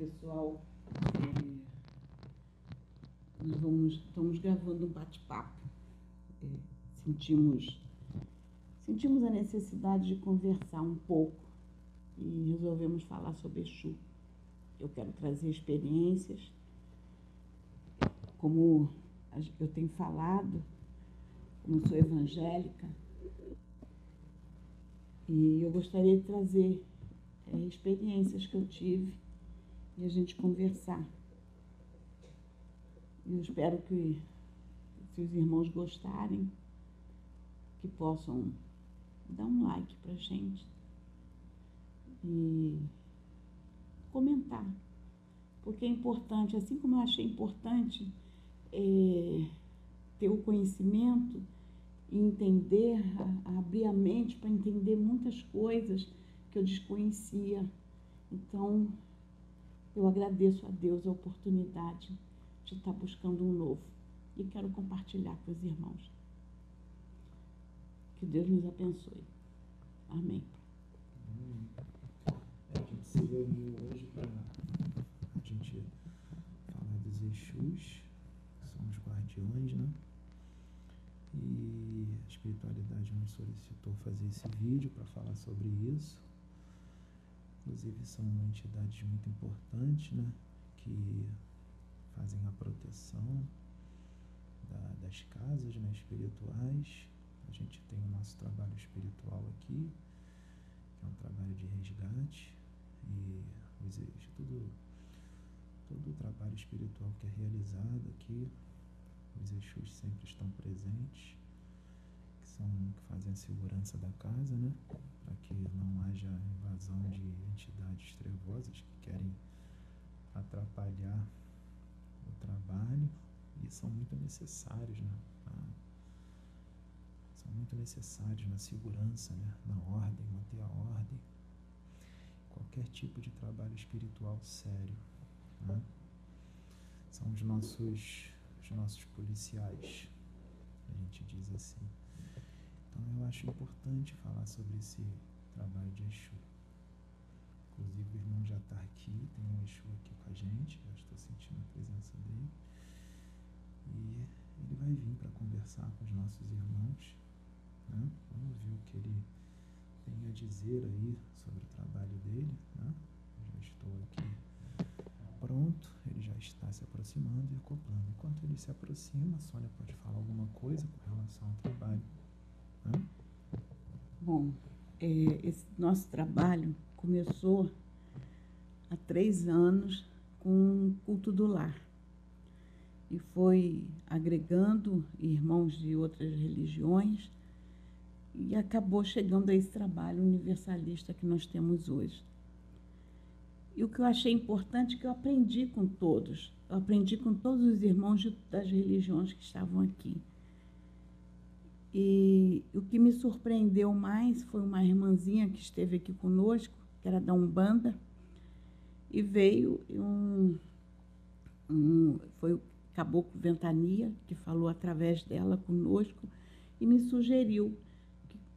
pessoal. É, nós vamos, estamos gravando um bate-papo. É, sentimos, sentimos a necessidade de conversar um pouco e resolvemos falar sobre Exu. Eu quero trazer experiências, como eu tenho falado, como sou evangélica, e eu gostaria de trazer é, experiências que eu tive e a gente conversar. Eu espero que, se os irmãos gostarem, que possam dar um like para gente e comentar. Porque é importante, assim como eu achei importante é, ter o conhecimento e entender, a, a abrir a mente para entender muitas coisas que eu desconhecia. Então, eu agradeço a Deus a oportunidade de estar buscando um novo e quero compartilhar com os irmãos. Que Deus nos abençoe. Amém. A gente se reuniu hoje para a gente falar dos Exus, que são os guardiões, né? E a espiritualidade nos solicitou fazer esse vídeo para falar sobre isso. Inclusive são entidades muito importantes, né? Que fazem a proteção da, das casas né, espirituais. A gente tem o nosso trabalho espiritual aqui, que é um trabalho de resgate. E os, tudo, todo o trabalho espiritual que é realizado aqui, os Exus sempre estão presentes, são que fazem a segurança da casa, né? Para que não haja invasão de entidades trevosas que querem atrapalhar o trabalho e são muito necessários, né? são muito necessários na segurança, né? na ordem, manter a ordem. Qualquer tipo de trabalho espiritual sério. Né? São os nossos, os nossos policiais, a gente diz assim. Então eu acho importante falar sobre esse trabalho de Exu. Inclusive o irmão já está aqui, tem um Exu aqui com a gente, já estou sentindo a presença dele. E ele vai vir para conversar com os nossos irmãos. Né? Vamos ver o que ele tem a dizer aí sobre o trabalho dele. Né? já estou aqui pronto, ele já está se aproximando e acoplando. Enquanto ele se aproxima, a Sônia pode falar alguma coisa com relação ao trabalho. Bom, é, esse nosso trabalho começou há três anos com o culto do lar e foi agregando irmãos de outras religiões e acabou chegando a esse trabalho universalista que nós temos hoje. E o que eu achei importante é que eu aprendi com todos, eu aprendi com todos os irmãos de, das religiões que estavam aqui. E o que me surpreendeu mais foi uma irmãzinha que esteve aqui conosco, que era da Umbanda, e veio um, um foi o Caboclo Ventania, que falou através dela conosco, e me sugeriu,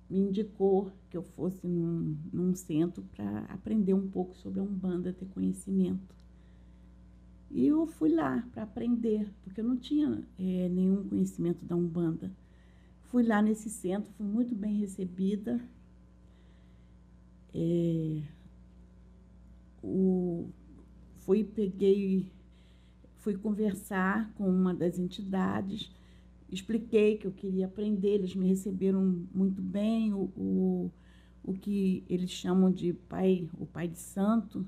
me indicou que eu fosse num, num centro para aprender um pouco sobre a Umbanda, ter conhecimento. E eu fui lá para aprender, porque eu não tinha é, nenhum conhecimento da Umbanda. Fui lá nesse centro, fui muito bem recebida. É, o, fui, peguei, fui conversar com uma das entidades, expliquei que eu queria aprender, eles me receberam muito bem, o, o, o que eles chamam de pai, o pai de santo,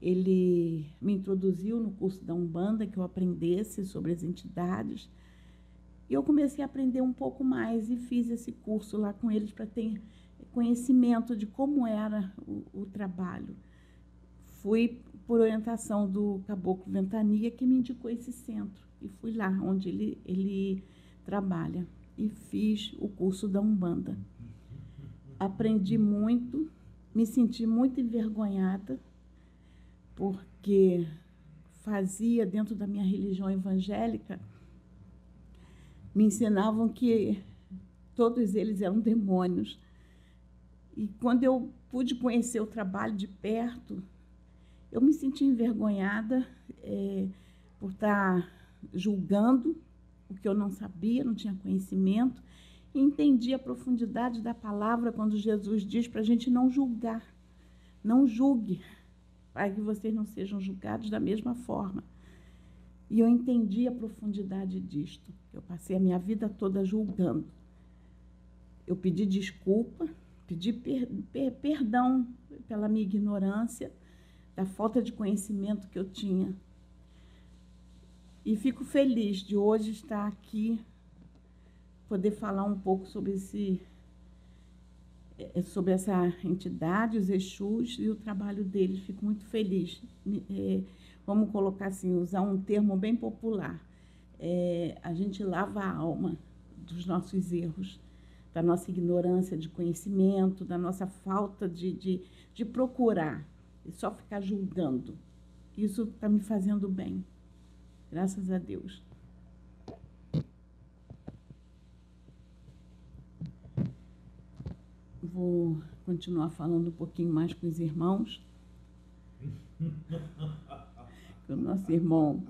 ele me introduziu no curso da Umbanda, que eu aprendesse sobre as entidades, e eu comecei a aprender um pouco mais e fiz esse curso lá com eles para ter conhecimento de como era o, o trabalho fui por orientação do Caboclo Ventania que me indicou esse centro e fui lá onde ele, ele trabalha e fiz o curso da Umbanda. Aprendi muito, me senti muito envergonhada porque fazia dentro da minha religião evangélica me ensinavam que todos eles eram demônios. E quando eu pude conhecer o trabalho de perto, Eu me senti envergonhada é, por estar julgando o que eu não sabia, não tinha conhecimento, e entendi a profundidade da palavra quando Jesus diz para a gente não julgar. Não julgue, para que vocês não sejam julgados da mesma forma. E eu entendi a profundidade disto. Eu passei a minha vida toda julgando. Eu pedi desculpa, pedi per, per, perdão pela minha ignorância, da falta de conhecimento que eu tinha e fico feliz de hoje estar aqui, poder falar um pouco sobre esse é, sobre essa entidade, os Exus e o trabalho deles. Fico muito feliz. É, vamos colocar assim, usar um termo bem popular. É, a gente lava a alma dos nossos erros, da nossa ignorância de conhecimento, da nossa falta de, de, de procurar e só ficar julgando. Isso está me fazendo bem. Graças a Deus. Vou continuar falando um pouquinho mais com os irmãos. o nosso irmão,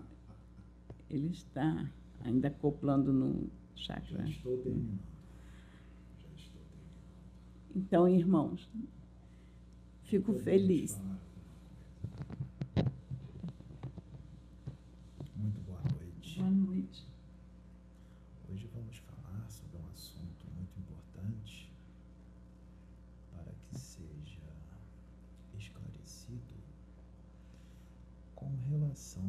ele está ainda acoplando no chakra. Já estou terminando. Já estou terminando. Então, irmãos, fico feliz. Falar. Boa noite. Hoje vamos falar sobre um assunto muito importante para que seja esclarecido com relação,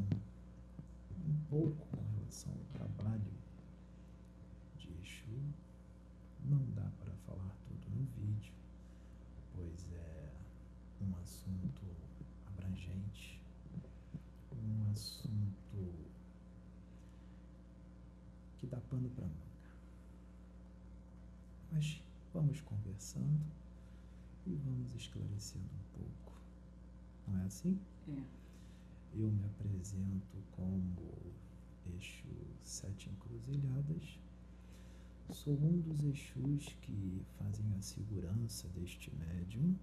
um pouco com relação ao trabalho de Exu. Não dá para falar tudo no vídeo, pois é um assunto abrangente, um assunto que dá pano para manga. Mas vamos conversando e vamos esclarecendo um pouco. Não é assim? É. Eu me apresento como Exu Sete Encruzilhadas. Sou um dos Exus que fazem a segurança deste médium,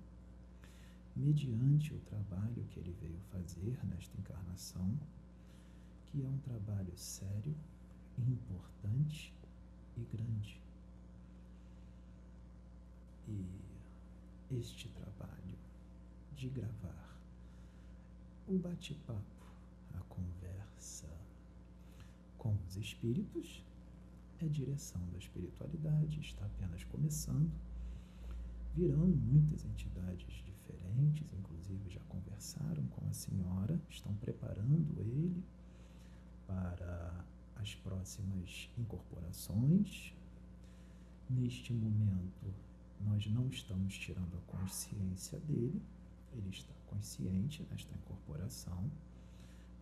mediante o trabalho que ele veio fazer nesta encarnação, que é um trabalho sério, importante e grande. E este trabalho de gravar o bate-papo, a conversa com os espíritos é direção da espiritualidade, está apenas começando. Virão muitas entidades diferentes, inclusive já conversaram com a senhora, estão preparando ele para as próximas incorporações. Neste momento, nós não estamos tirando a consciência dele, ele está consciente nesta incorporação,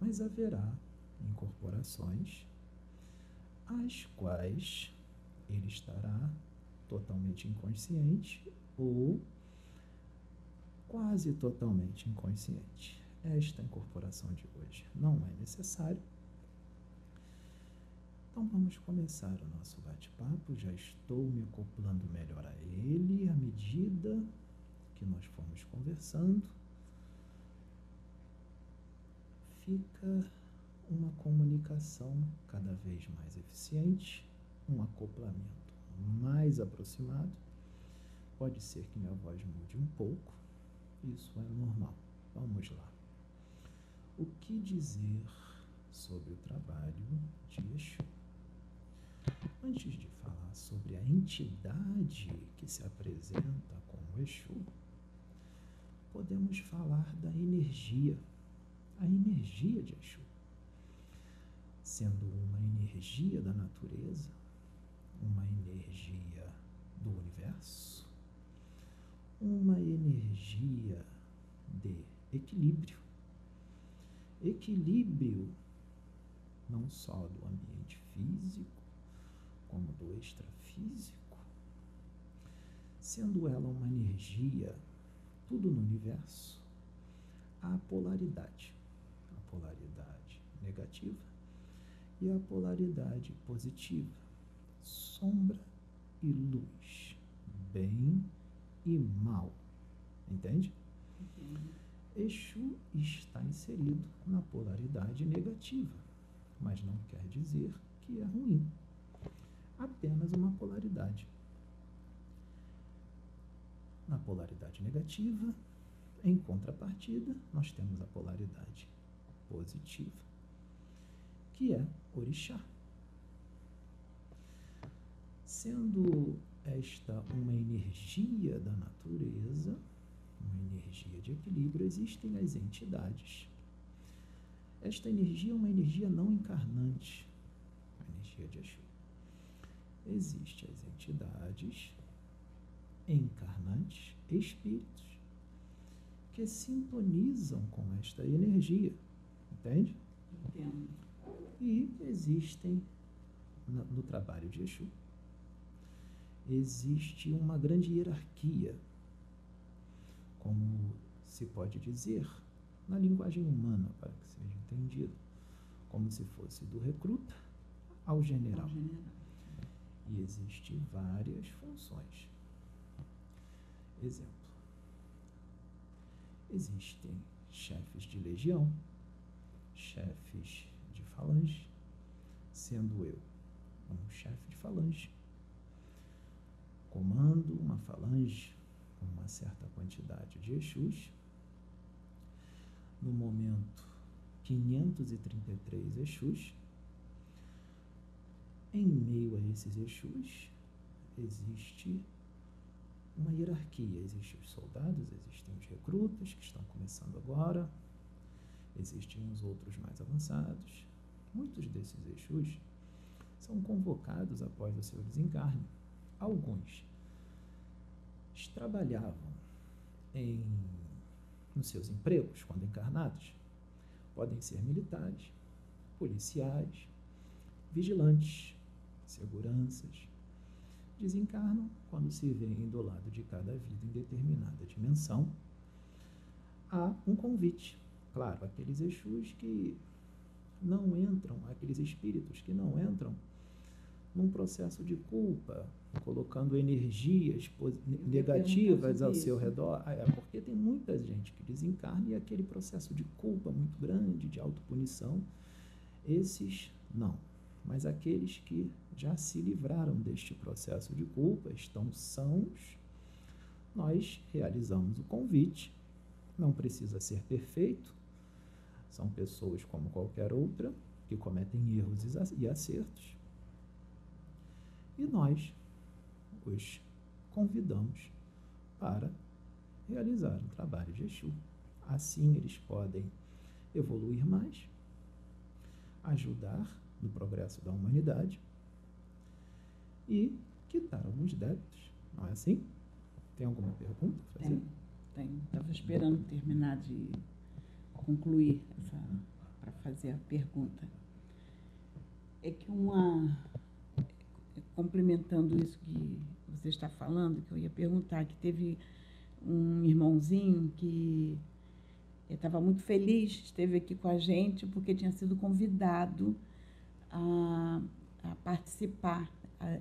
mas haverá incorporações as quais ele estará totalmente inconsciente ou quase totalmente inconsciente. Esta incorporação de hoje não é necessário então vamos começar o nosso bate-papo. Já estou me acoplando melhor a ele à medida que nós formos conversando. Fica uma comunicação cada vez mais eficiente, um acoplamento mais aproximado. Pode ser que minha voz mude um pouco, isso é normal. Vamos lá. O que dizer sobre o trabalho de Exu? Antes de falar sobre a entidade que se apresenta como Exu, podemos falar da energia, a energia de Exu. Sendo uma energia da natureza, uma energia do universo, uma energia de equilíbrio. Equilíbrio não só do ambiente físico, como do extrafísico, sendo ela uma energia, tudo no universo, há polaridade, a polaridade negativa e a polaridade positiva, sombra e luz, bem e mal. Entende? Exu está inserido na polaridade negativa, mas não quer dizer que é ruim. Apenas uma polaridade. Na polaridade negativa, em contrapartida, nós temos a polaridade positiva, que é orixá. Sendo esta uma energia da natureza, uma energia de equilíbrio, existem as entidades. Esta energia é uma energia não encarnante, a energia de Exu. Existem as entidades encarnantes, espíritos, que sintonizam com esta energia. Entende? Entendo. E existem, no, trabalho de Exu, existe uma grande hierarquia, como se pode dizer na linguagem humana, para que seja entendido, como se fosse do recruta ao general. Ao general. E existem várias funções. Exemplo: existem chefes de legião, chefes de falange, sendo eu um chefe de falange comando uma falange com uma certa quantidade de Exus. No momento, 533 Exus. Em meio a esses Exus, existe uma hierarquia. Existem os soldados, existem os recrutas que estão começando agora, existem os outros mais avançados. Muitos desses Exus são convocados após o seu desencarne alguns trabalhavam em, nos seus empregos quando encarnados. Podem ser militares, policiais, vigilantes, seguranças. Desencarnam quando se veem do lado de cada vida em determinada dimensão. Há um convite. Claro, aqueles Exus que não entram, aqueles espíritos que não entram num processo de culpa, colocando energias negativas ao seu redor. Ah, é porque tem muita gente que desencarna e aquele processo de culpa muito grande, de autopunição, esses não. Mas aqueles que já se livraram deste processo de culpa, estão sãos, nós realizamos o convite. Não precisa ser perfeito, são pessoas como qualquer outra que cometem erros e acertos e nós os convidamos para realizar um trabalho de Exu. Assim eles podem evoluir mais, ajudar no progresso da humanidade e quitar alguns débitos. Não é assim? Tem alguma pergunta? Tem, tem. Estava esperando terminar de concluir para fazer a pergunta. É que uma complementando isso que você está falando, que eu ia perguntar, que teve um irmãozinho que estava muito feliz, esteve aqui com a gente, porque tinha sido convidado a, a participar.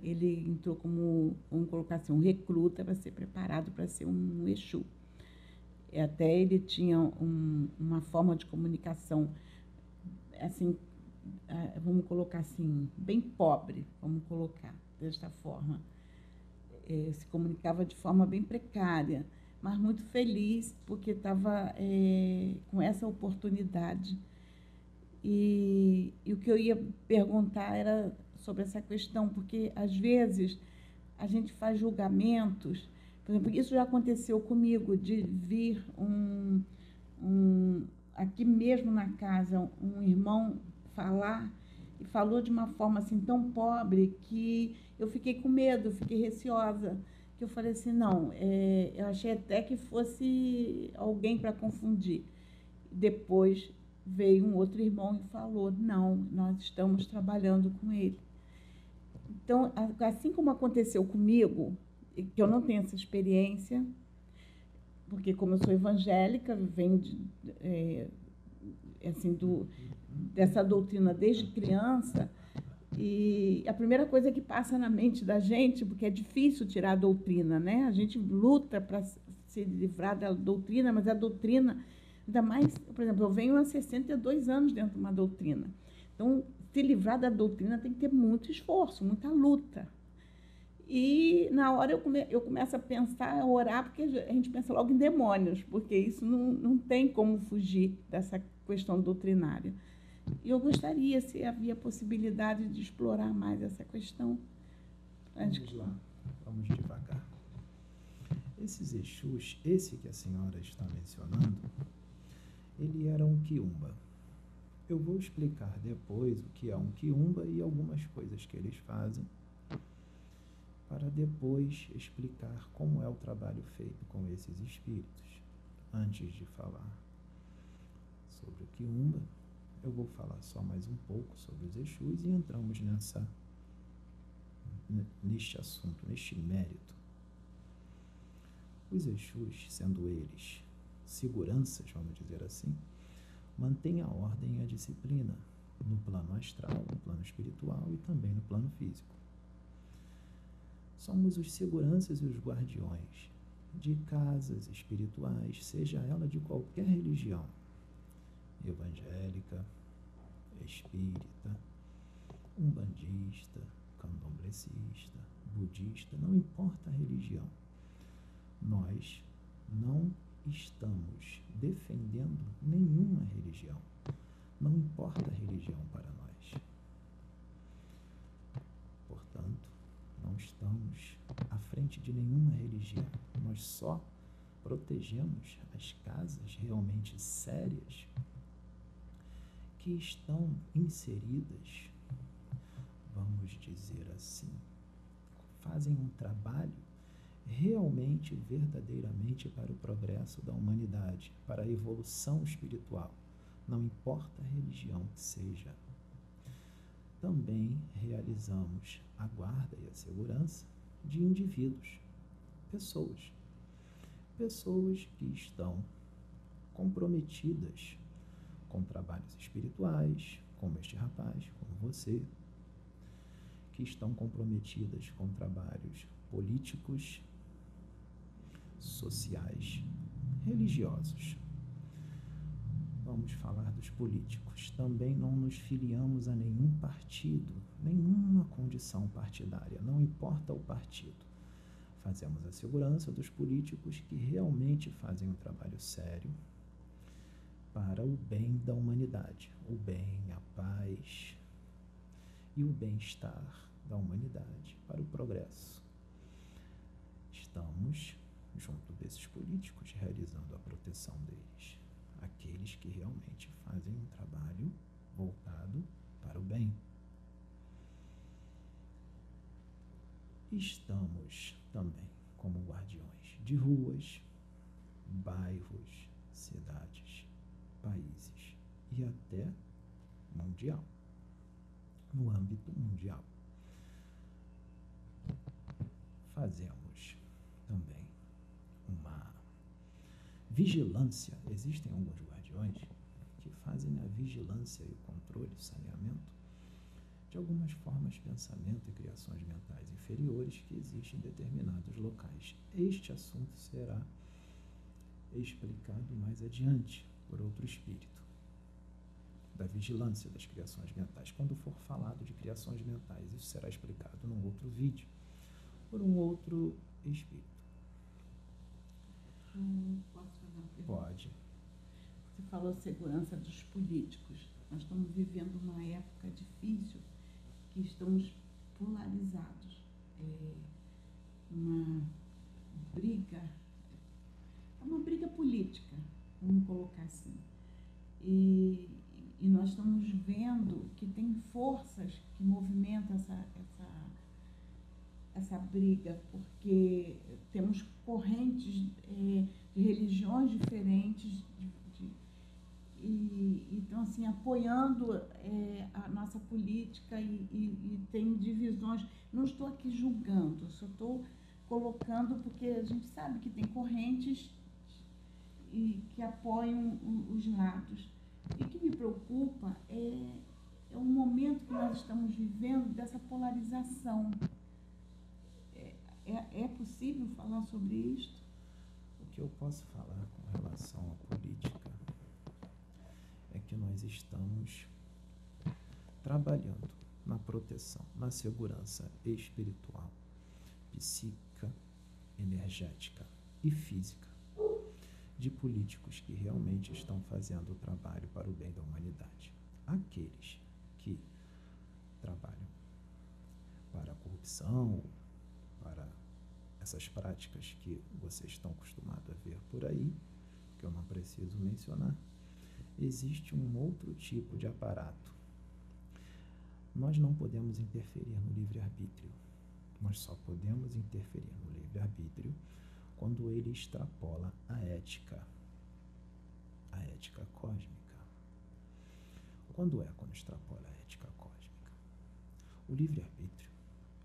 Ele entrou como, vamos colocar assim, um recruta para ser preparado para ser um Exu. Até ele tinha um, uma forma de comunicação, assim, vamos colocar assim, bem pobre, vamos colocar desta forma. É, se comunicava de forma bem precária, mas muito feliz porque estava é, com essa oportunidade. E, e o que eu ia perguntar era sobre essa questão, porque às vezes a gente faz julgamentos. Por exemplo, isso já aconteceu comigo, de vir um, um aqui mesmo na casa, um irmão falar e falou de uma forma assim tão pobre que eu fiquei com medo, fiquei receosa. Que eu falei assim, não, é, eu achei até que fosse alguém para confundir. Depois veio um outro irmão e falou, não, nós estamos trabalhando com ele. Então, assim como aconteceu comigo, que eu não tenho essa experiência, porque como eu sou evangélica, venho de, é, assim, do, dessa doutrina desde criança, e a primeira coisa que passa na mente da gente, porque é difícil tirar a doutrina, né? A gente luta para se livrar da doutrina, mas a doutrina Ainda mais, por exemplo, eu venho há 62 anos dentro de uma doutrina. Então, se livrar da doutrina tem que ter muito esforço, muita luta. E na hora eu, come, eu começo a pensar, a orar, porque a gente pensa logo em demônios, porque isso não, não tem como fugir dessa questão doutrinária. E eu gostaria, se havia possibilidade de explorar mais essa questão. Vamos lá, vamos devagar. Esses Exus, esse que a senhora está mencionando, ele era um quiumba. Eu vou explicar depois o que é um quiumba e algumas coisas que eles fazem para depois explicar como é o trabalho feito com esses espíritos. Antes de falar sobre o Quiumba, eu vou falar só mais um pouco sobre os Exus e entramos nessa neste assunto, neste mérito. Os Exus, sendo eles seguranças, vamos dizer assim, mantêm a ordem e a disciplina no plano astral, no plano espiritual e também no plano físico. Somos os seguranças e os guardiões de casas espirituais, seja ela de qualquer religião, evangélica, espírita, umbandista, candomblecista, budista, não importa a religião. Nós não estamos defendendo nenhuma religião. Não importa a religião para nós. Portanto, não estamos à frente de nenhuma religião. Nós só protegemos as casas realmente sérias que estão inseridas, vamos dizer assim, fazem um trabalho realmente, verdadeiramente para o progresso da humanidade, para a evolução espiritual, não importa a religião que seja também realizamos a guarda e a segurança de indivíduos, pessoas. Pessoas que estão comprometidas com trabalhos espirituais, como este rapaz, como você, que estão comprometidas com trabalhos políticos, sociais, religiosos vamos falar dos políticos. Também não nos filiamos a nenhum partido, nenhuma condição partidária, não importa o partido. Fazemos a segurança dos políticos que realmente fazem um trabalho sério para o bem da humanidade, o bem, a paz e o bem-estar da humanidade, para o progresso. Estamos junto desses políticos realizando a proteção deles aqueles que realmente fazem um trabalho voltado para o bem. Estamos também como guardiões de ruas, bairros, cidades, países e até mundial, no âmbito mundial. Fazemos também uma Vigilância. Existem alguns guardiões que fazem a vigilância e o controle, o saneamento de algumas formas de pensamento e criações mentais inferiores que existem em determinados locais. Este assunto será explicado mais adiante por outro espírito da vigilância das criações mentais. Quando for falado de criações mentais, isso será explicado num outro vídeo por um outro espírito. Hum, posso? Pode. Você falou segurança dos políticos. Nós estamos vivendo uma época difícil que estamos polarizados. É uma briga, é uma briga política, vamos colocar assim. E, e nós estamos vendo que tem forças que movimentam essa, essa essa briga, porque temos correntes é, de religiões diferentes, de, de, e, então, assim, apoiando é, a nossa política e, e, e, tem divisões. Não estou aqui julgando, só estou colocando porque a gente sabe que tem correntes e que apoiam os lados. E o que me preocupa é, é o momento que nós estamos vivendo dessa polarização é, é possível falar sobre isto? O que eu posso falar com relação à política nós estamos trabalhando na proteção, na segurança espiritual, psíquica, energética e física de políticos que realmente estão fazendo o trabalho para o bem da humanidade. Aqueles que trabalham para a corrupção, essas práticas que vocês estão acostumados a ver por aí, que eu não preciso mencionar, existe um outro tipo de aparato. Nós não podemos interferir no livre-arbítrio. Nós só podemos interferir no livre-arbítrio quando ele extrapola a ética, a ética cósmica. Quando é quando extrapola a ética cósmica? O livre-arbítrio,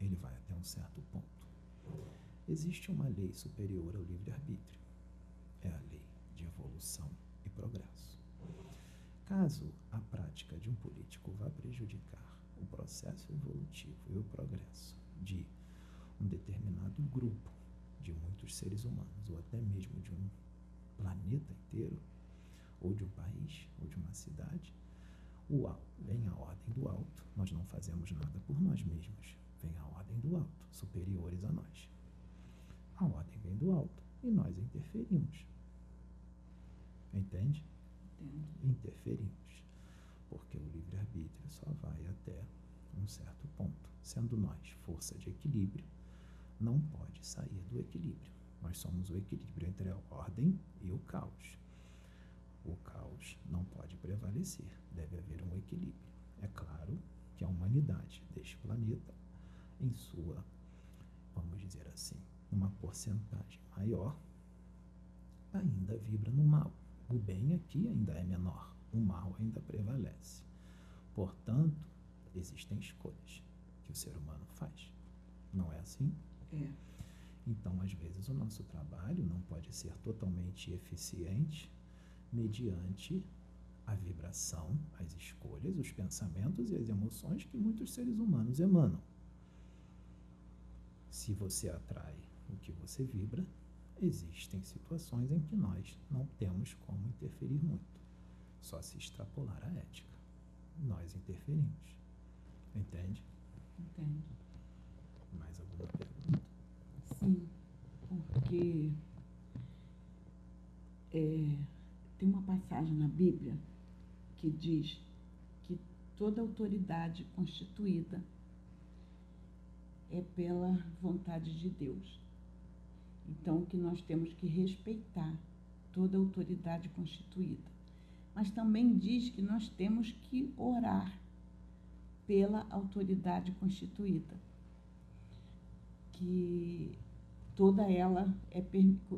ele vai até um certo ponto. Existe uma lei superior ao livre-arbítrio. É a lei de evolução e progresso. Caso a prática de um político vá prejudicar o processo evolutivo e o progresso de um determinado grupo de muitos seres humanos, ou até mesmo de um planeta inteiro, ou de um país, ou de uma cidade, o vem a ordem do alto, nós não fazemos nada por nós mesmos, vem a ordem do alto, superiores a nós. A ordem vem do alto e nós interferimos. Entende? Entendo. Interferimos. Porque o livre-arbítrio só vai até um certo ponto. Sendo nós força de equilíbrio, não pode sair do equilíbrio. Nós somos o equilíbrio entre a ordem e o caos. O caos não pode prevalecer, deve haver um equilíbrio. É claro que a humanidade deste planeta, em sua, vamos dizer assim, uma porcentagem maior, ainda vibra no mal. O bem aqui ainda é menor, o mal ainda prevalece. Portanto, existem escolhas que o ser humano faz. Não é assim? É. Então, às vezes, o nosso trabalho não pode ser totalmente eficiente mediante a vibração, as escolhas, os pensamentos e as emoções que muitos seres humanos emanam. Se você atrai o que você vibra, existem situações em que nós não temos como interferir muito. Só se extrapolar a ética. Nós interferimos. Entende? Entendo. Mais alguma pergunta? Sim, porque é, tem uma passagem na Bíblia que diz que toda autoridade constituída é pela vontade de Deus. Então, que nós temos que respeitar toda autoridade constituída. Mas também diz que nós temos que orar pela autoridade constituída. Que toda ela é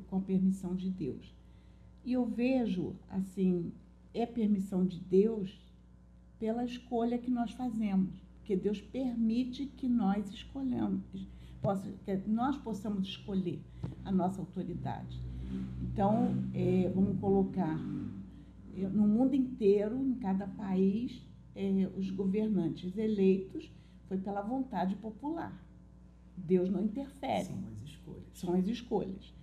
com a permissão de Deus. E eu vejo, assim, é permissão de Deus pela escolha que nós fazemos, porque Deus permite que nós escolhamos, que nós possamos escolher a nossa autoridade. Então, é, vamos colocar no mundo inteiro, em cada país, é, os governantes eleitos foi pela vontade popular. Deus não interfere. São as escolhas. São as escolhas.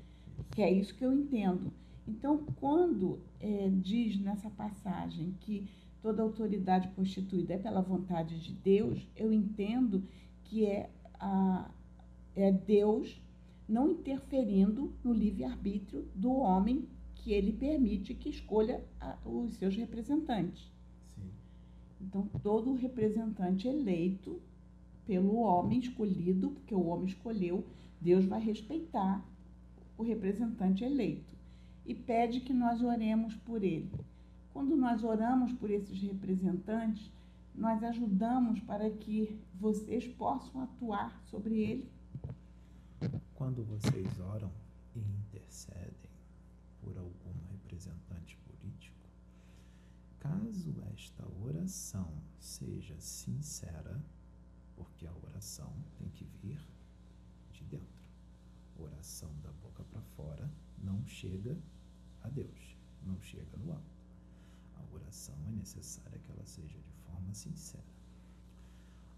Que é isso que eu entendo. Então, quando é, diz nessa passagem que toda autoridade constituída é pela vontade de Deus, eu entendo que é, a, é Deus não interferindo no livre-arbítrio do homem que ele permite que escolha a, os seus representantes. Sim. Então, todo representante eleito pelo homem escolhido, porque o homem escolheu, Deus vai respeitar o representante eleito e pede que nós oremos por ele. Quando nós oramos por esses representantes, nós ajudamos para que vocês possam atuar sobre ele. Quando vocês oram e intercedem por algum representante político, caso esta oração seja sincera, porque a oração tem que vir de dentro. Oração da boca para fora não chega a Deus, não chega no alto. A oração é necessária que ela seja de forma sincera.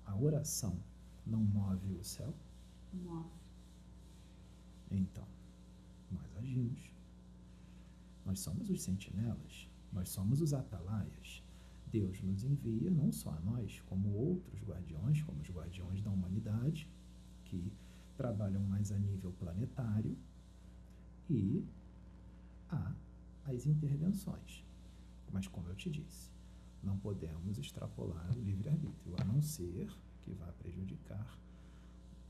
A oração não move o céu? Move. Então, nós agimos. Nós somos os sentinelas, nós somos os atalaias Deus nos envia, não só a nós, como outros guardiões, como os guardiões da humanidade, que trabalham mais a nível planetário, e há as intervenções. Mas, como eu te disse, não podemos extrapolar o livre-arbítrio, a não ser que vá prejudicar,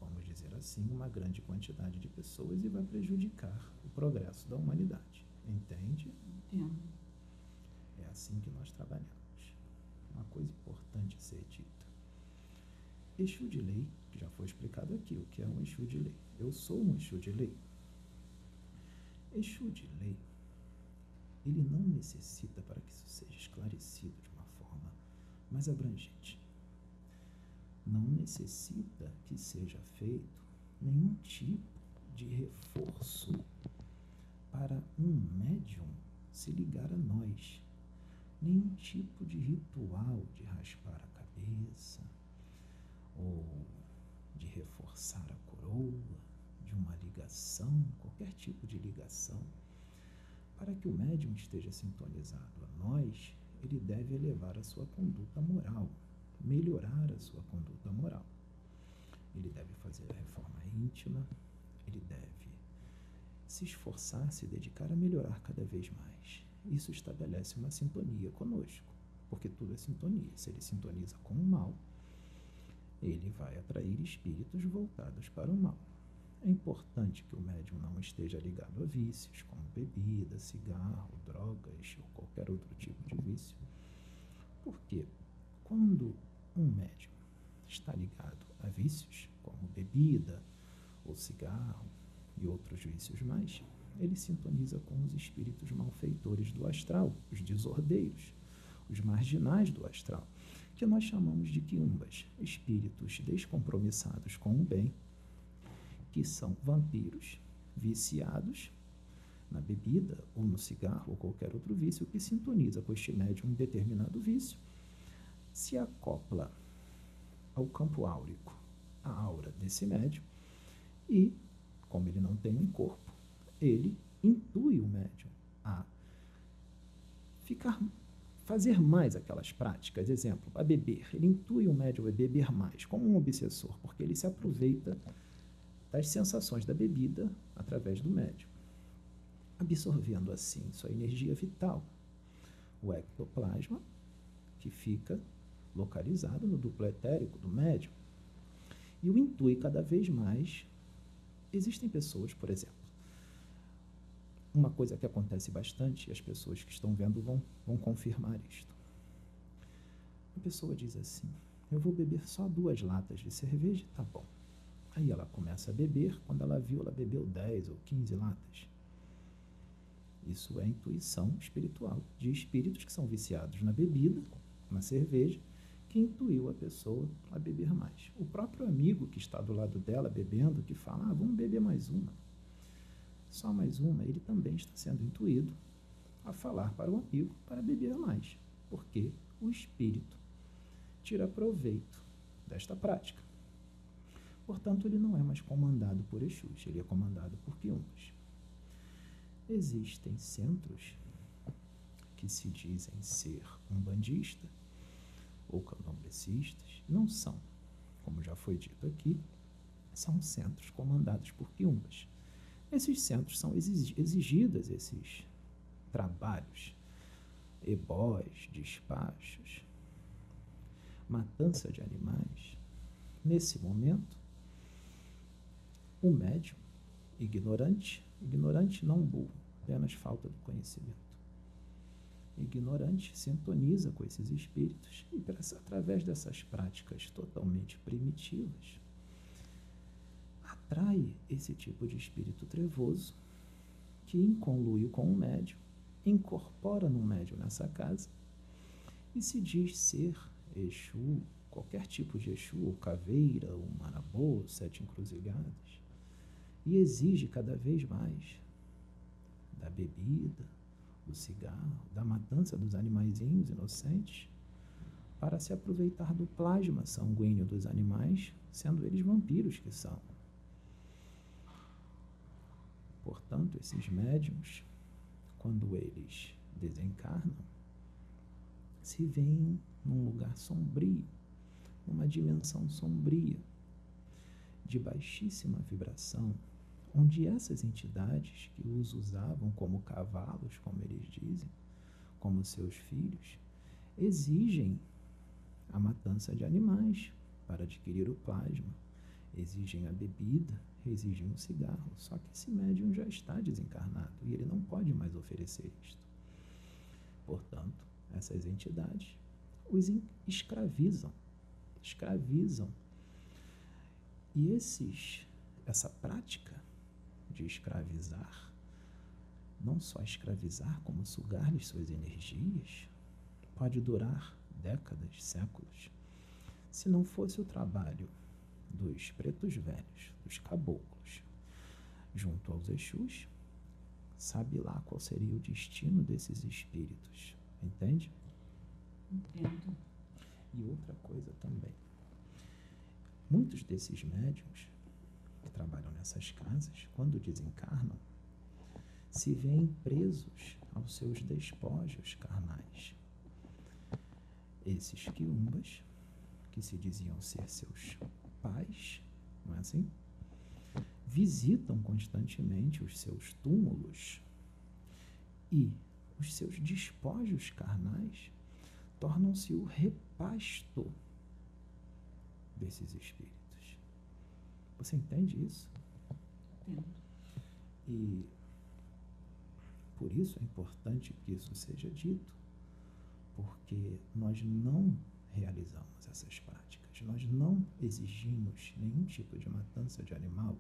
vamos dizer assim, uma grande quantidade de pessoas e vá prejudicar o progresso da humanidade. Entende? Entendo. É assim que nós trabalhamos. Uma coisa importante a ser dita. Eixo de lei, que já foi explicado aqui, o que é um eixo de lei. Eu sou um eixo de lei. Eixo de lei, ele não necessita para que isso seja esclarecido de uma forma mais abrangente. Não necessita que seja feito nenhum tipo de reforço para um médium se ligar a nós. Nenhum tipo de ritual de raspar a cabeça ou de reforçar a coroa, de uma ligação, qualquer tipo de ligação. Para que o médium esteja sintonizado a nós, ele deve elevar a sua conduta moral, melhorar a sua conduta moral. Ele deve fazer a reforma íntima, ele deve se esforçar, se dedicar a melhorar cada vez mais. Isso estabelece uma sintonia conosco, porque tudo é sintonia. Se ele sintoniza com o mal, ele vai atrair espíritos voltados para o mal. É importante que o médium não esteja ligado a vícios, como bebida, cigarro, drogas ou qualquer outro tipo de vício. Porque quando um médium está ligado a vícios, como bebida ou cigarro, e outros vícios mais, ele sintoniza com os espíritos malfeitores do astral, os desordeiros, os marginais do astral, que nós chamamos de quiumbas, espíritos descompromissados com o bem, que são vampiros viciados na bebida ou no cigarro ou qualquer outro vício que sintoniza com este médium um determinado vício, se acopla ao campo áurico, a aura desse médium, e como ele não tem um corpo, ele intui o médium a ficar fazer mais aquelas práticas. Exemplo, a beber. Ele intui o médium a beber mais, como um obsessor, porque ele se aproveita das sensações da bebida através do médium, absorvendo assim sua energia vital, o ectoplasma, que fica localizado no duplo etérico do médium, e o intui cada vez mais Existem pessoas, por exemplo, uma coisa que acontece bastante, e as pessoas que estão vendo vão, vão confirmar isto. A pessoa diz assim: Eu vou beber só duas latas de cerveja, tá bom. Aí ela começa a beber, quando ela viu, ela bebeu 10 ou 15 latas. Isso é intuição espiritual de espíritos que são viciados na bebida, na cerveja, que intuiu a pessoa a beber mais. O próprio amigo que está do lado dela bebendo, que fala, ah, vamos beber mais uma. Só mais uma, ele também está sendo intuído a falar para o amigo para beber mais, porque o espírito tira proveito desta prática. Portanto, ele não é mais comandado por Exus, ele é comandado por Quiumbas. Existem centros que se dizem ser um bandista ou candomblecistas, não são. Como já foi dito aqui, são centros comandados por quiumbas. Esses centros são exigidos esses trabalhos, ebós, despachos, matança de animais. Nesse momento, o médium, ignorante, ignorante não burro, apenas falta de conhecimento ignorante sintoniza com esses espíritos e, através dessas práticas totalmente primitivas, atrai esse tipo de espírito trevoso que, em conluio com o médium, incorpora no médium nessa casa e se diz ser Exu, qualquer tipo de Exu, ou caveira, ou marabô, sete encruzilhadas, e exige cada vez mais da bebida, do cigarro, da matança dos animaizinhos inocentes, para se aproveitar do plasma sanguíneo dos animais, sendo eles vampiros que são. Portanto, esses médiums, quando eles desencarnam, se veem num lugar sombrio, numa dimensão sombria, de baixíssima vibração, onde essas entidades que os usavam como cavalos, como eles dizem, como seus filhos, exigem a matança de animais para adquirir o plasma, exigem a bebida, exigem o cigarro. Só que esse médium já está desencarnado e ele não pode mais oferecer isto. Portanto, essas entidades os escravizam, escravizam. E esses, essa prática de escravizar, não só escravizar, como sugar-lhes suas energias, pode durar décadas, séculos. Se não fosse o trabalho dos pretos velhos, dos caboclos, junto aos Exus, sabe lá qual seria o destino desses espíritos, entende? Entendo. E outra coisa também. Muitos desses médiums trabalham nessas casas, quando desencarnam, se veem presos aos seus despojos carnais. Esses quiumbas, que se diziam ser seus pais, não é assim? Visitam constantemente os seus túmulos e os seus despojos carnais tornam-se o repasto desses espíritos. Você entende isso? Entendo. E por isso é importante que isso seja dito, porque nós não realizamos essas práticas, nós não exigimos nenhum tipo de matança de animal,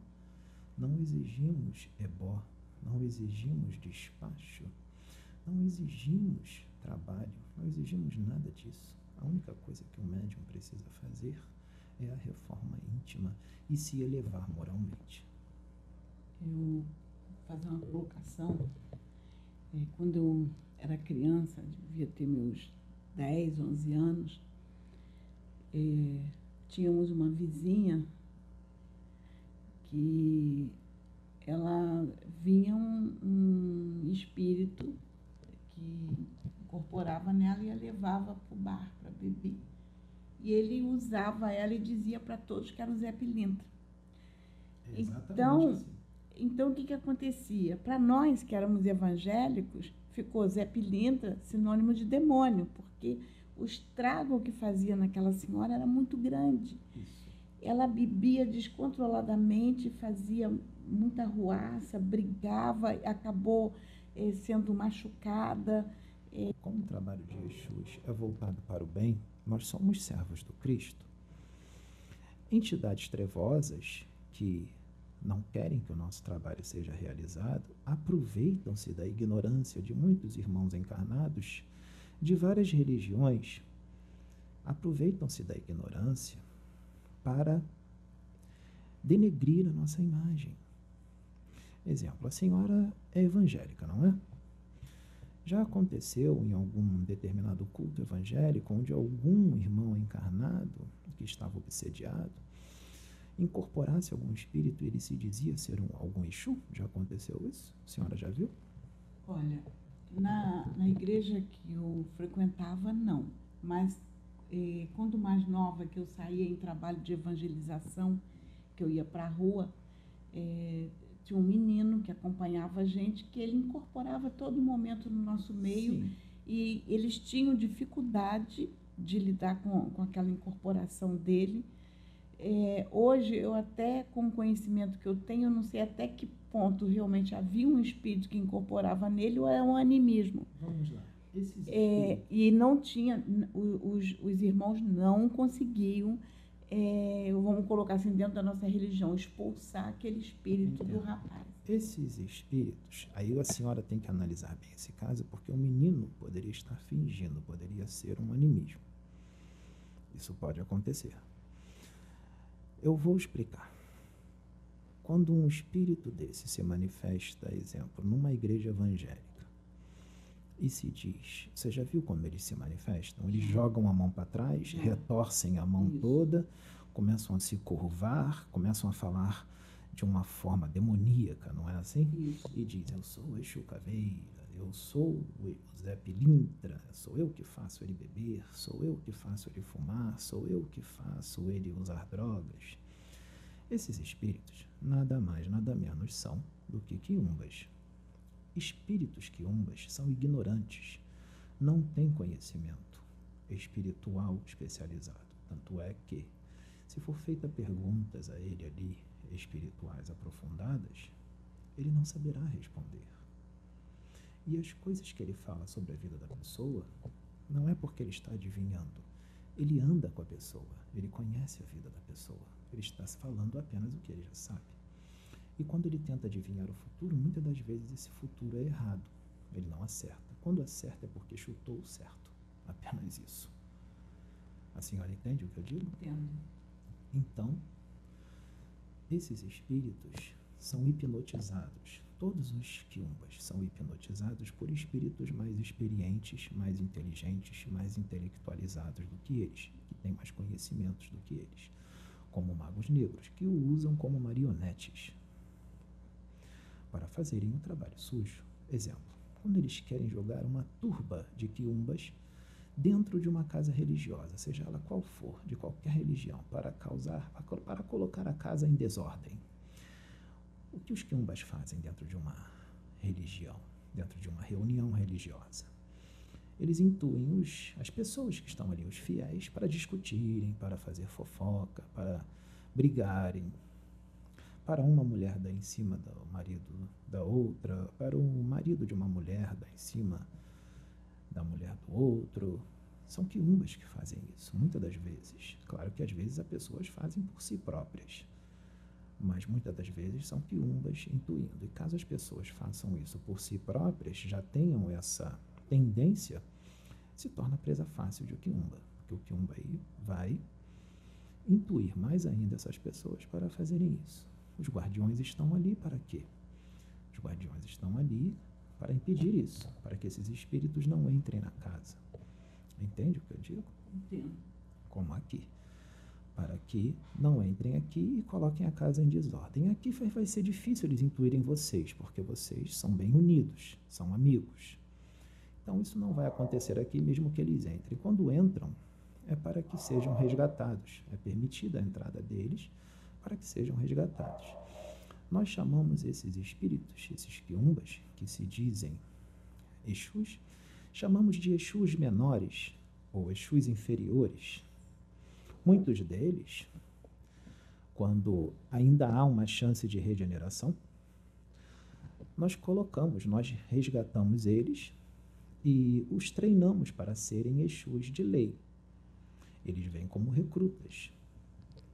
não exigimos ebó, não exigimos despacho, não exigimos trabalho, não exigimos nada disso. A única coisa que o médium precisa fazer é a reforma íntima e se elevar moralmente. Eu vou fazer uma colocação. É, quando eu era criança, devia ter meus 10, 11 anos, é, tínhamos uma vizinha que ela vinha um, um espírito que incorporava nela e a levava para o bar para beber. E ele usava ela e dizia para todos que era o Zé Pilintra. É então, assim. então, o que, que acontecia? Para nós que éramos evangélicos, ficou Zé Pilintra sinônimo de demônio, porque o estrago que fazia naquela senhora era muito grande. Isso. Ela bebia descontroladamente, fazia muita ruaça, brigava, acabou eh, sendo machucada. Como o trabalho de Jesus é voltado para o bem, nós somos servos do Cristo. Entidades trevosas que não querem que o nosso trabalho seja realizado aproveitam-se da ignorância de muitos irmãos encarnados de várias religiões, aproveitam-se da ignorância para denegrir a nossa imagem. Exemplo, a senhora é evangélica, não é? Já aconteceu em algum determinado culto evangélico onde algum irmão encarnado que estava obsediado incorporasse algum espírito e ele se dizia ser um, algum Exu? Já aconteceu isso? A senhora já viu? Olha, na, na igreja que eu frequentava, não. Mas eh, quando mais nova que eu saía em trabalho de evangelização, que eu ia para a rua, eh, tinha um menino que acompanhava a gente, que ele incorporava todo momento no nosso meio Sim. e eles tinham dificuldade de lidar com, com aquela incorporação dele. É, hoje, eu até, com o conhecimento que eu tenho, eu não sei até que ponto realmente havia um espírito que incorporava nele ou era um animismo. Vamos lá. É, e não tinha, os, os irmãos não conseguiam, é, vamos colocar assim, dentro da nossa religião, expulsar aquele espírito do rapaz. Esses espíritos, aí a senhora tem que analisar bem esse caso, porque o menino poderia estar fingindo, poderia ser um animismo. Isso pode acontecer. Eu vou explicar. Quando um espírito desse se manifesta, exemplo, numa igreja evangélica, e se diz, você já viu como eles se manifestam? Eles jogam a mão para trás, Já. retorcem a mão Isso. toda, começam a se curvar, começam a falar de uma forma demoníaca, não é assim? Isso. E diz, eu sou Exu Caveira, eu Eu sou o Zé Pilintra, sou eu que faço ele beber, sou eu que faço ele fumar, sou eu que faço ele usar drogas. Esses espíritos nada mais, nada menos são do que quiumbas. Espíritos quiumbas são ignorantes, não têm conhecimento espiritual especializado. Tanto é que, se for feita perguntas a ele ali, espirituais aprofundadas, ele não saberá responder. E as coisas que ele fala sobre a vida da pessoa, não é porque ele está adivinhando. Ele anda com a pessoa, ele conhece a vida da pessoa. Ele está falando apenas o que ele já sabe. E quando ele tenta adivinhar o futuro, muitas das vezes esse futuro é errado. Ele não acerta. Quando acerta é porque chutou o certo. Apenas isso. A senhora entende o que eu digo? Entendo. Então, esses espíritos são hipnotizados. Todos os quiumbas são hipnotizados por espíritos mais experientes, mais inteligentes, mais intelectualizados do que eles, que têm mais conhecimentos do que eles, como magos negros, que o usam como marionetes para fazerem um trabalho sujo. Exemplo, quando eles querem jogar uma turba de quiumbas dentro de uma casa religiosa, seja ela qual for, de qualquer religião, para causar, para colocar a casa em desordem. O que os quiumbas fazem dentro de uma religião, dentro de uma reunião religiosa? Eles intuem os, as pessoas que estão ali, os fiéis, para discutirem, para fazer fofoca, para brigarem, para uma mulher dar em cima do marido da outra, para o marido de uma mulher dar em cima da mulher do outro. São quiumbas que fazem isso, muitas das vezes. Claro que às vezes as pessoas fazem por si próprias, mas muitas das vezes são quiumbas intuindo. E caso as pessoas façam isso por si próprias, já tenham essa tendência, se torna presa fácil de quiumba, porque o quiumba aí vai intuir mais ainda essas pessoas para fazerem isso. Os guardiões estão ali para quê? Os guardiões estão ali para impedir isso, para que esses espíritos não entrem na casa. Entende o que eu digo? Entendo. Como aqui. Para que não entrem aqui e coloquem a casa em desordem. Aqui vai ser difícil eles intuírem vocês, porque vocês são bem unidos, são amigos. Então isso não vai acontecer aqui, mesmo que eles entrem. Quando entram, é para que sejam resgatados. É permitida a entrada deles para que sejam resgatados. Nós chamamos esses espíritos, esses quiumbas, que se dizem Exus, chamamos de Exus menores ou Exus inferiores. Muitos deles, quando ainda há uma chance de regeneração, nós colocamos, nós resgatamos eles e os treinamos para serem Exus de lei. Eles vêm como recrutas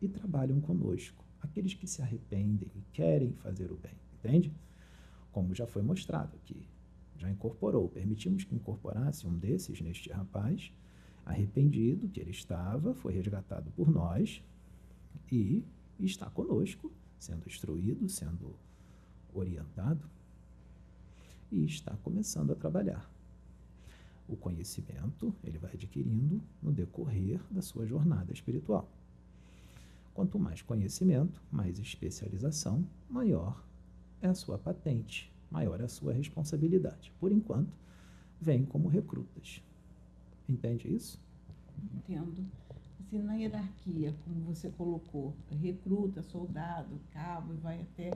e trabalham conosco. Aqueles que se arrependem e querem fazer o bem, entende? Como já foi mostrado aqui. Já incorporou, permitimos que incorporasse um desses neste rapaz, arrependido que ele estava, foi resgatado por nós e está conosco, sendo instruído, sendo orientado e está começando a trabalhar. O conhecimento ele vai adquirindo no decorrer da sua jornada espiritual. Quanto mais conhecimento, mais especialização, maior é a sua patente, maior é a sua responsabilidade. Por enquanto, vem como recrutas. Entende isso? Entendo. Assim, na hierarquia, como você colocou, recruta, soldado, cabo, e vai até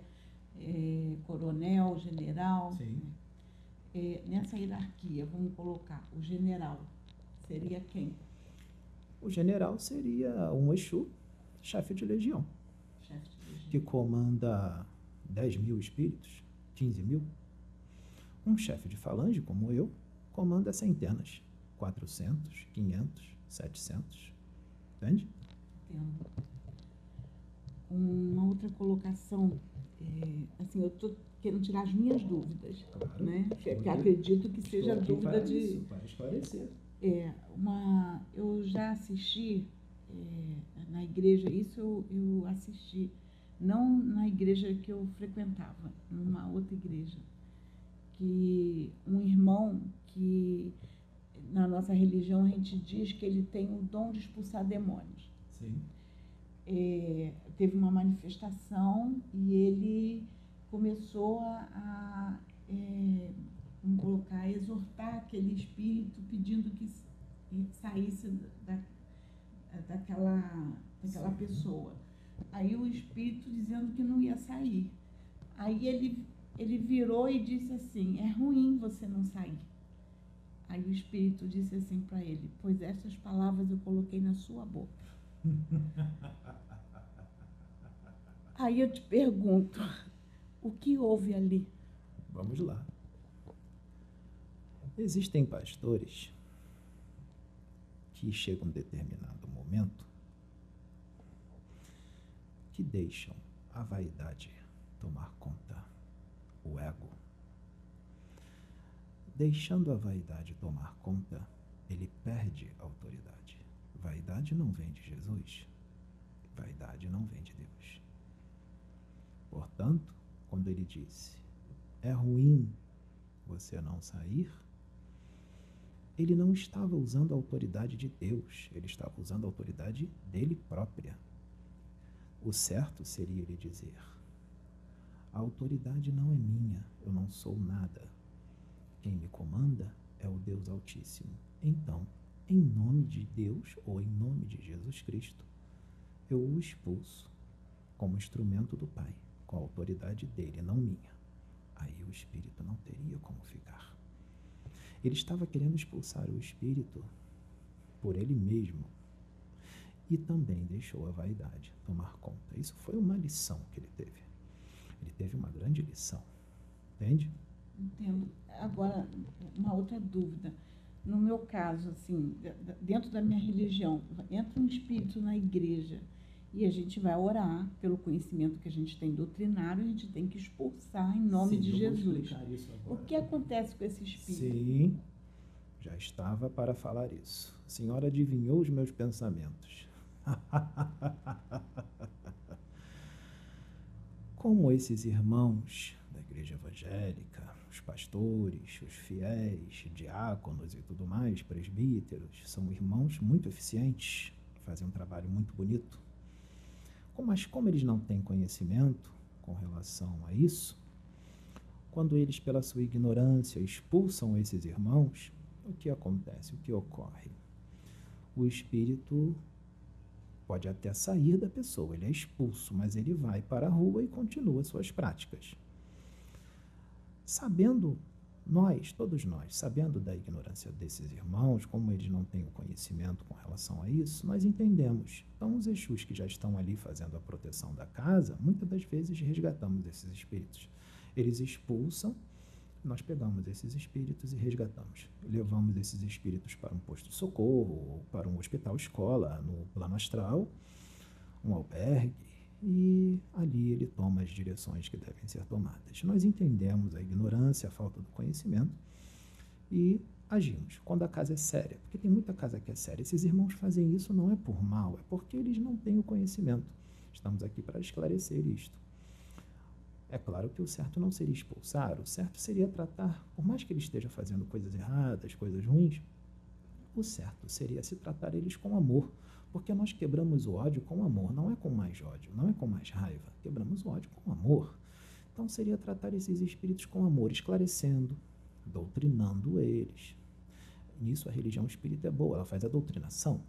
é, coronel, general. Sim. É, nessa hierarquia, vamos colocar o general, seria quem? O general seria um Exu, chefe de legião, Chefe de legião. que comanda 10 mil espíritos, 15 mil. Um chefe de falange, como eu, comanda centenas, 400, 500, 700. Entende? Entendo. Uma outra colocação, é, assim, eu estou querendo tirar as minhas dúvidas, Claro. né? Que, acredito que seja dúvida para de... isso, para esclarecer. É, uma, eu já assisti é, na igreja, isso eu, eu assisti, não na igreja que eu frequentava, numa outra igreja, que um irmão que na nossa religião a gente diz que ele tem o dom de expulsar demônios. Sim. É, teve uma manifestação e ele começou a, a, é, vamos colocar, exortar aquele espírito pedindo que saísse da, daquela, daquela pessoa. Aí o espírito dizendo que não ia sair. Aí ele, ele virou e disse assim: É ruim você não sair. Aí o espírito disse assim para ele: Pois essas palavras eu coloquei na sua boca. Aí eu te pergunto: o que houve ali? Vamos lá. Existem pastores que chegam determinado momento que deixam a vaidade tomar conta, o ego. Deixando a vaidade tomar conta, ele perde autoridade. Vaidade não vem de Jesus, vaidade não vem de Deus. Portanto, quando ele disse: É ruim você não sair, ele não estava usando a autoridade de Deus, ele estava usando a autoridade dele própria. O certo seria ele dizer: A autoridade não é minha, eu não sou nada. Quem me comanda é o Deus Altíssimo. Então, em nome de Deus ou em nome de Jesus Cristo, eu o expulso como instrumento do Pai, com a autoridade dele, não minha. Aí o espírito não teria como ficar. Ele estava querendo expulsar o espírito por ele mesmo e também deixou a vaidade tomar conta. Isso foi uma lição que ele teve. Ele teve uma grande lição. Entende? Entendo. Agora, uma outra dúvida. No meu caso, assim, dentro da minha religião, entra um espírito na igreja e a gente vai orar pelo conhecimento que a gente tem doutrinário, a gente tem que expulsar em nome Sim, de Jesus. O que acontece com esse espírito? Sim, já estava para falar isso. A senhora adivinhou os meus pensamentos. Como esses irmãos da igreja evangélica, os pastores, os fiéis, diáconos e tudo mais, presbíteros, são irmãos muito eficientes, fazem um trabalho muito bonito mas como eles não têm conhecimento com relação a isso, quando eles, pela sua ignorância, expulsam esses irmãos, o que acontece? O que ocorre? O espírito pode até sair da pessoa, ele é expulso, mas ele vai para a rua e continua suas práticas. Sabendo nós, todos nós, sabendo da ignorância desses irmãos, como eles não têm o conhecimento com relação a isso, nós entendemos. Então, os Exus que já estão ali fazendo a proteção da casa, muitas das vezes resgatamos esses espíritos. Eles expulsam, nós pegamos esses espíritos e resgatamos. Levamos esses espíritos para um posto de socorro, ou para um hospital escola, no plano astral, um albergue, e ali ele toma as direções que devem ser tomadas. Nós entendemos a ignorância, a falta do conhecimento e agimos. Quando a casa é séria, porque tem muita casa que é séria, esses irmãos fazem isso não é por mal, é porque eles não têm o conhecimento. Estamos aqui para esclarecer isto. É claro que o certo não seria expulsar, o certo seria tratar, por mais que ele esteja fazendo coisas erradas, coisas ruins, o certo seria se tratar eles com amor porque nós quebramos o ódio com amor, não é com mais ódio, não é com mais raiva. Quebramos o ódio com amor. Então seria tratar esses espíritos com amor, esclarecendo, doutrinando eles. Nisso a religião espírita é boa, ela faz a doutrinação.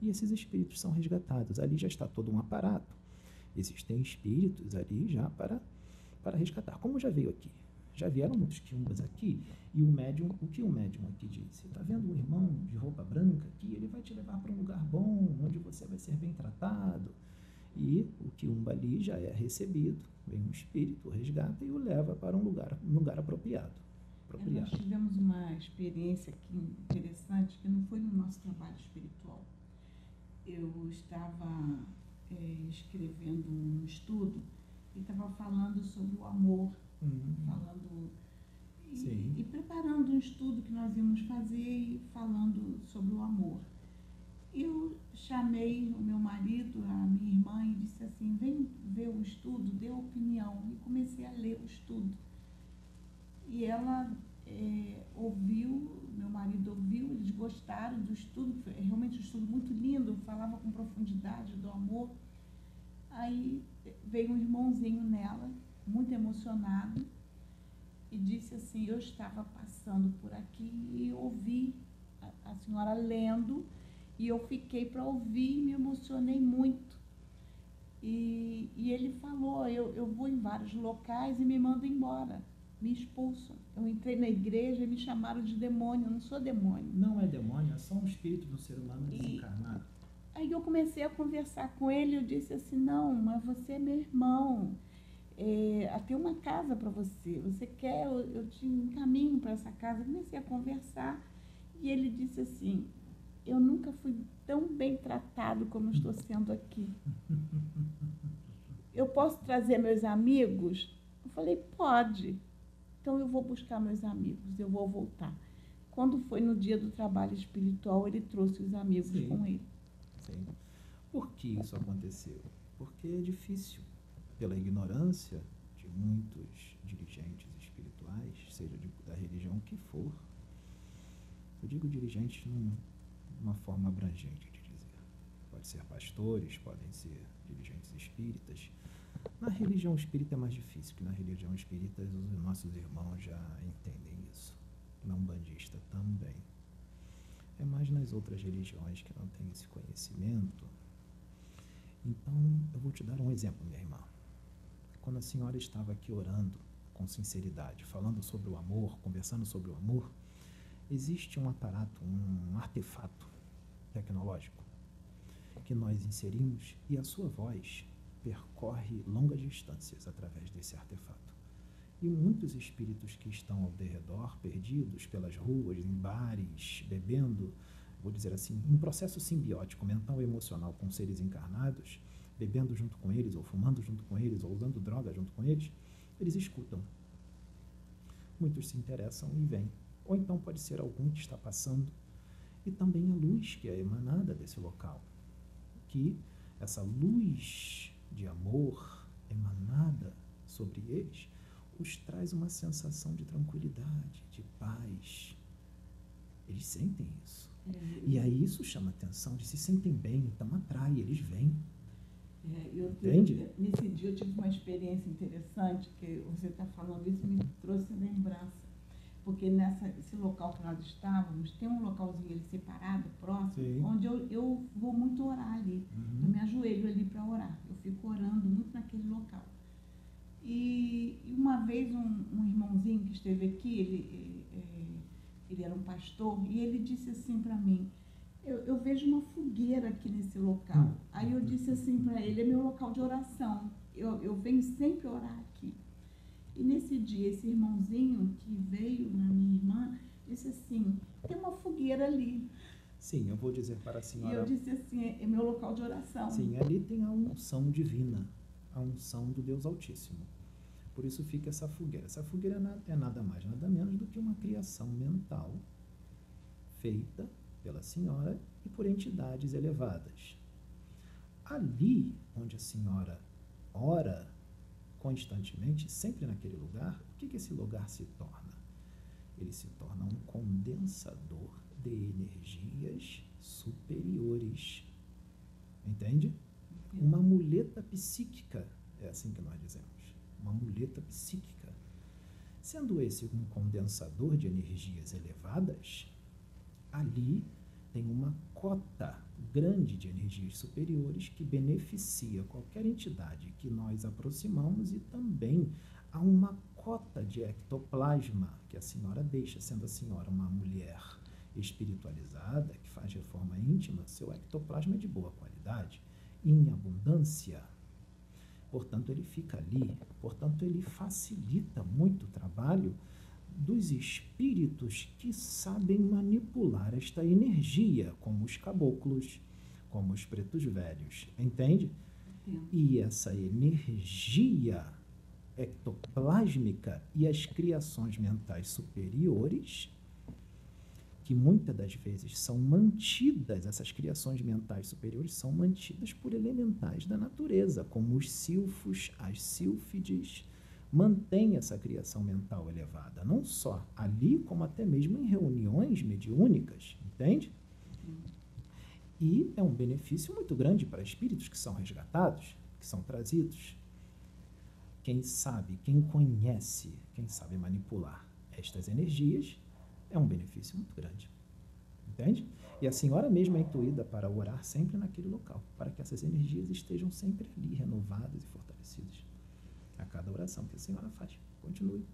E esses espíritos são resgatados. Ali já está todo um aparato. Existem espíritos ali já para, para resgatar, como já veio aqui. Já vieram muitos quiumbas aqui e o médium, o que o médium aqui disse? Está vendo um irmão de roupa branca aqui? Ele vai te levar para um lugar bom, onde você vai ser bem tratado. E o quiumba ali já é recebido, vem um espírito, resgata e o leva para um lugar, um lugar apropriado. apropriado. nós tivemos uma experiência aqui interessante que não foi no nosso trabalho espiritual. Eu estava é, escrevendo um estudo e estava falando sobre o amor uhum. falando e, e, preparando um estudo que nós íamos fazer e falando sobre o amor. Eu chamei o meu marido, a minha irmã, e disse assim: vem ver o estudo, dê opinião. E comecei a ler o estudo. E ela é, ouviu, meu marido ouviu, eles gostaram do estudo, foi realmente um estudo muito lindo, falava com profundidade do amor. Aí veio um irmãozinho nela, muito emocionado e disse assim: Eu estava passando por aqui e ouvi a, a senhora lendo, e eu fiquei para ouvir e me emocionei muito. E, e ele falou: eu, eu vou em vários locais e me mando embora, me expulsam. Eu entrei na igreja e me chamaram de demônio, eu não sou demônio. Não é demônio, é só um espírito do ser humano desencarnado. Aí eu comecei a conversar com ele, eu disse assim: Não, mas você é meu irmão é, tem uma casa para você, você quer, eu, eu te encaminho para essa casa. Comecei a conversar e ele disse assim: Eu nunca fui tão bem tratado como estou sendo aqui. Eu posso trazer meus amigos? Eu falei: Pode. Então eu vou buscar meus amigos, eu vou voltar. Quando foi no dia do trabalho espiritual, ele trouxe os amigos Sim. com ele. Sim. Por que isso aconteceu? Porque é difícil pela ignorância de muitos dirigentes espirituais, seja de, da religião que for. Eu digo dirigentes num, numa forma abrangente de dizer. Pode ser pastores, podem ser dirigentes espíritas. Na religião espírita é mais difícil, porque na religião espírita os nossos irmãos já entendem isso. Na Umbandista também. É mais nas outras religiões que não têm esse conhecimento. Então, eu vou te dar um exemplo, minha irmã quando a senhora estava aqui orando com sinceridade, falando sobre o amor, conversando sobre o amor, existe um aparato, um artefato tecnológico que nós inserimos e a sua voz percorre longas distâncias através desse artefato. E muitos espíritos que estão ao derredor, perdidos pelas ruas, em bares, bebendo, vou dizer assim, um processo simbiótico mental e emocional com seres encarnados, bebendo junto com eles, ou fumando junto com eles, ou usando droga junto com eles, eles escutam. Muitos se interessam e vêm. Ou então pode ser algum que está passando. E também a luz que é emanada desse local. Que essa luz de amor emanada sobre eles os traz uma sensação de tranquilidade, de paz. Eles sentem isso. É. E aí isso chama atenção, eles se sentem bem, então atrai, eles vêm. É, eu, Entende? nesse dia eu tive uma experiência interessante, que você está falando isso me trouxe lembrança. Porque nessa, esse local que nós estávamos, tem um localzinho ali separado, próximo, Sim. onde eu, eu vou muito orar ali. Uhum. Eu me ajoelho ali para orar. Eu fico orando muito naquele local. E, e uma vez um, um, irmãozinho que esteve aqui, ele, ele, é, ele era um pastor, e ele disse assim para mim, eu, eu, vejo uma fogueira aqui nesse local. Hum. Aí eu disse assim para ele, é meu local de oração. Eu, eu venho sempre orar aqui. E nesse dia, esse irmãozinho que veio na minha irmã, disse assim, tem uma fogueira ali. Sim, eu vou dizer para a senhora. E eu disse assim, é, é meu local de oração. Sim, ali tem a unção divina, a unção do Deus Altíssimo. Por isso fica essa fogueira. Essa fogueira é nada mais, nada menos do que uma criação mental feita pela senhora e por entidades elevadas. Ali onde a senhora ora constantemente, sempre naquele lugar, o que, que esse lugar se torna? Ele se torna um condensador de energias superiores. Entende? Uma muleta psíquica, é assim que nós dizemos. Uma muleta psíquica. Sendo esse um condensador de energias elevadas, ali tem uma cota grande de energias superiores que beneficia qualquer entidade que nós aproximamos e também há uma cota de ectoplasma que a senhora deixa, sendo a senhora uma mulher espiritualizada que faz reforma íntima, seu ectoplasma é de boa qualidade, em abundância. Portanto, ele fica ali, portanto, ele facilita muito o trabalho dos espíritos que sabem manipular esta energia, como os caboclos, como os pretos velhos, entende? E essa energia ectoplásmica e as criações mentais superiores, que muitas das vezes são mantidas, essas criações mentais superiores são mantidas por elementais da natureza, como os silfos, as sílfides, mantém essa criação mental elevada, não só ali, como até mesmo em reuniões mediúnicas, entende? E é um benefício muito grande para espíritos que são resgatados, que são trazidos. quem sabe, quem conhece, quem sabe manipular estas energias, é um benefício muito grande. Entende? E a senhora mesma é intuída para orar sempre naquele local, para que essas energias estejam sempre ali, renovadas e fortalecidas. Cada oração que a senhora faz. Continue.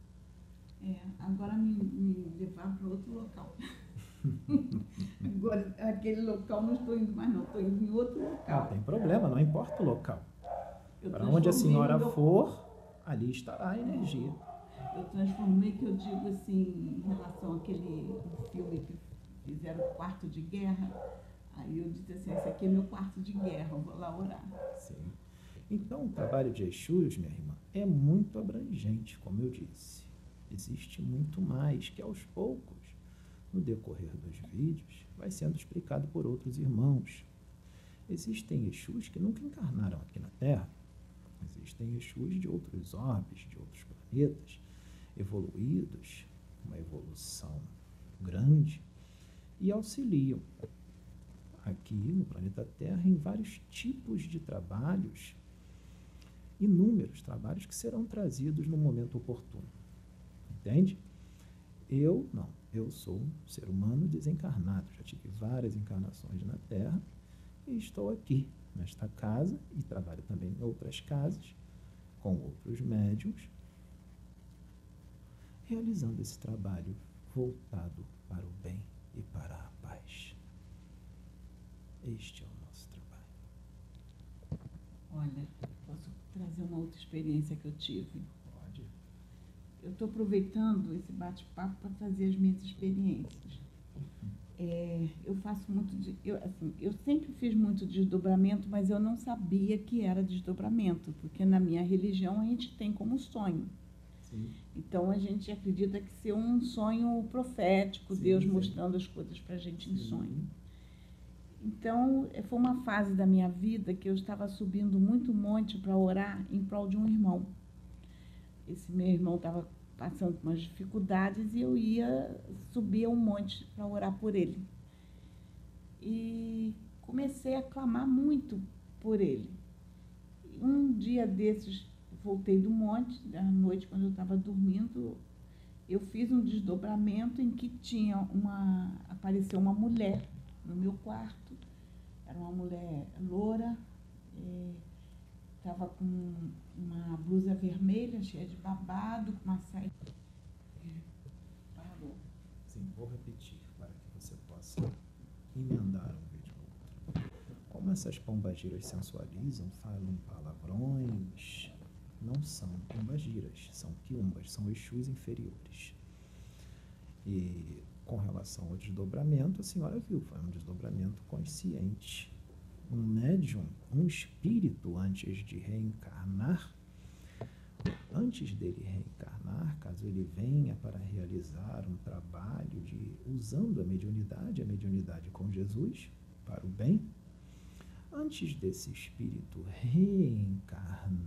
É, agora me, me levar para outro local. agora, aquele local não estou indo mais, não, estou indo em outro local. Não tem problema, não importa o local. Para onde a senhora for, ali estará a energia. Eu transformei, que eu digo assim, em relação àquele filme que fizeram quarto de guerra. Aí eu disse assim, esse aqui é meu quarto de guerra, eu vou lá orar. Sim. Então, o trabalho de Exus, minha irmã, é muito abrangente, como eu disse. Existe muito mais que aos poucos, no decorrer dos vídeos, vai sendo explicado por outros irmãos. Existem Exus que nunca encarnaram aqui na Terra. Existem Exus de outros orbes, de outros planetas, evoluídos, uma evolução grande, e auxiliam aqui no planeta Terra em vários tipos de trabalhos, inúmeros trabalhos que serão trazidos no momento oportuno. Entende? Eu não, eu sou um ser humano desencarnado, já tive várias encarnações na Terra e estou aqui nesta casa e trabalho também em outras casas com outros médiums realizando esse trabalho voltado para o bem e para a paz. Este é o nosso trabalho. Olha, trazer uma outra experiência que eu tive? Pode. Eu estou aproveitando esse bate-papo para trazer as minhas experiências. É, eu faço muito de, eu, assim, eu sempre fiz muito desdobramento, mas eu não sabia que era desdobramento, porque na minha religião a gente tem como sonho. Sim. Então a gente acredita que ser um sonho profético, sim, Deus sim. mostrando as coisas para a gente em sonho. Então foi uma fase da minha vida que eu estava subindo muito monte para orar em prol de um irmão. Esse meu irmão estava passando por umas dificuldades e eu ia subir um monte para orar por ele. E comecei a clamar muito por ele. Um dia desses voltei do monte, à noite, quando eu estava dormindo, eu fiz um desdobramento em que tinha uma. apareceu uma mulher no meu quarto. Era uma mulher loura, estava com uma blusa vermelha, cheia de babado, com uma saia. Parou. Sim, vou repetir para que você possa emendar um vídeo no outro. Como essas pombagiras sensualizam, falam palavrões, não são pombagiras, são quiumbas, são exus inferiores. E com relação ao desdobramento, a senhora viu, foi um desdobramento consciente. Um médium, um espírito, antes de reencarnar, antes dele reencarnar, caso ele venha para realizar um trabalho de usando a mediunidade, a mediunidade com Jesus para o bem, antes desse espírito reencarnar,